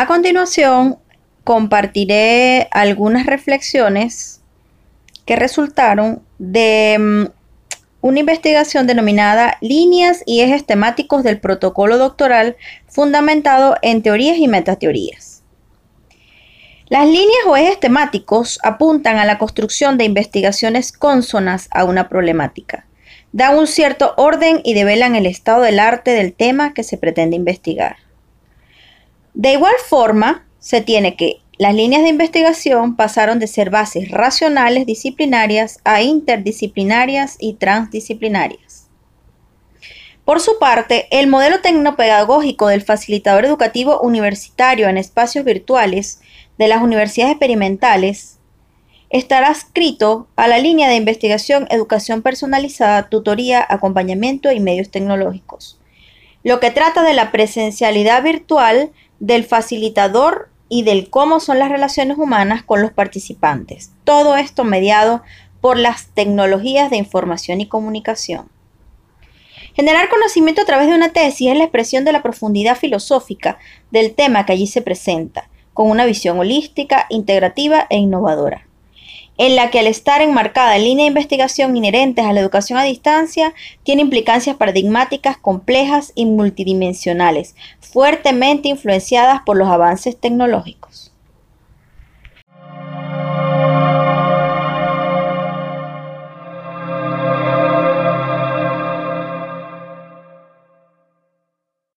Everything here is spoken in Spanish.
A continuación, compartiré algunas reflexiones que resultaron de mm, una investigación denominada Líneas y ejes temáticos del protocolo doctoral fundamentado en teorías y metateorías. Las líneas o ejes temáticos apuntan a la construcción de investigaciones cónsonas a una problemática. Dan un cierto orden y develan el estado del arte del tema que se pretende investigar. De igual forma, se tiene que las líneas de investigación pasaron de ser bases racionales disciplinarias a interdisciplinarias y transdisciplinarias. Por su parte, el modelo tecnopedagógico del facilitador educativo universitario en espacios virtuales de las universidades experimentales estará adscrito a la línea de investigación educación personalizada, tutoría, acompañamiento y medios tecnológicos, lo que trata de la presencialidad virtual del facilitador y del cómo son las relaciones humanas con los participantes. Todo esto mediado por las tecnologías de información y comunicación. Generar conocimiento a través de una tesis es la expresión de la profundidad filosófica del tema que allí se presenta, con una visión holística, integrativa e innovadora, en la que al estar enmarcada en línea de investigación inherentes a la educación a distancia, tiene implicancias paradigmáticas complejas y multidimensionales, fuertemente influenciadas por los avances tecnológicos.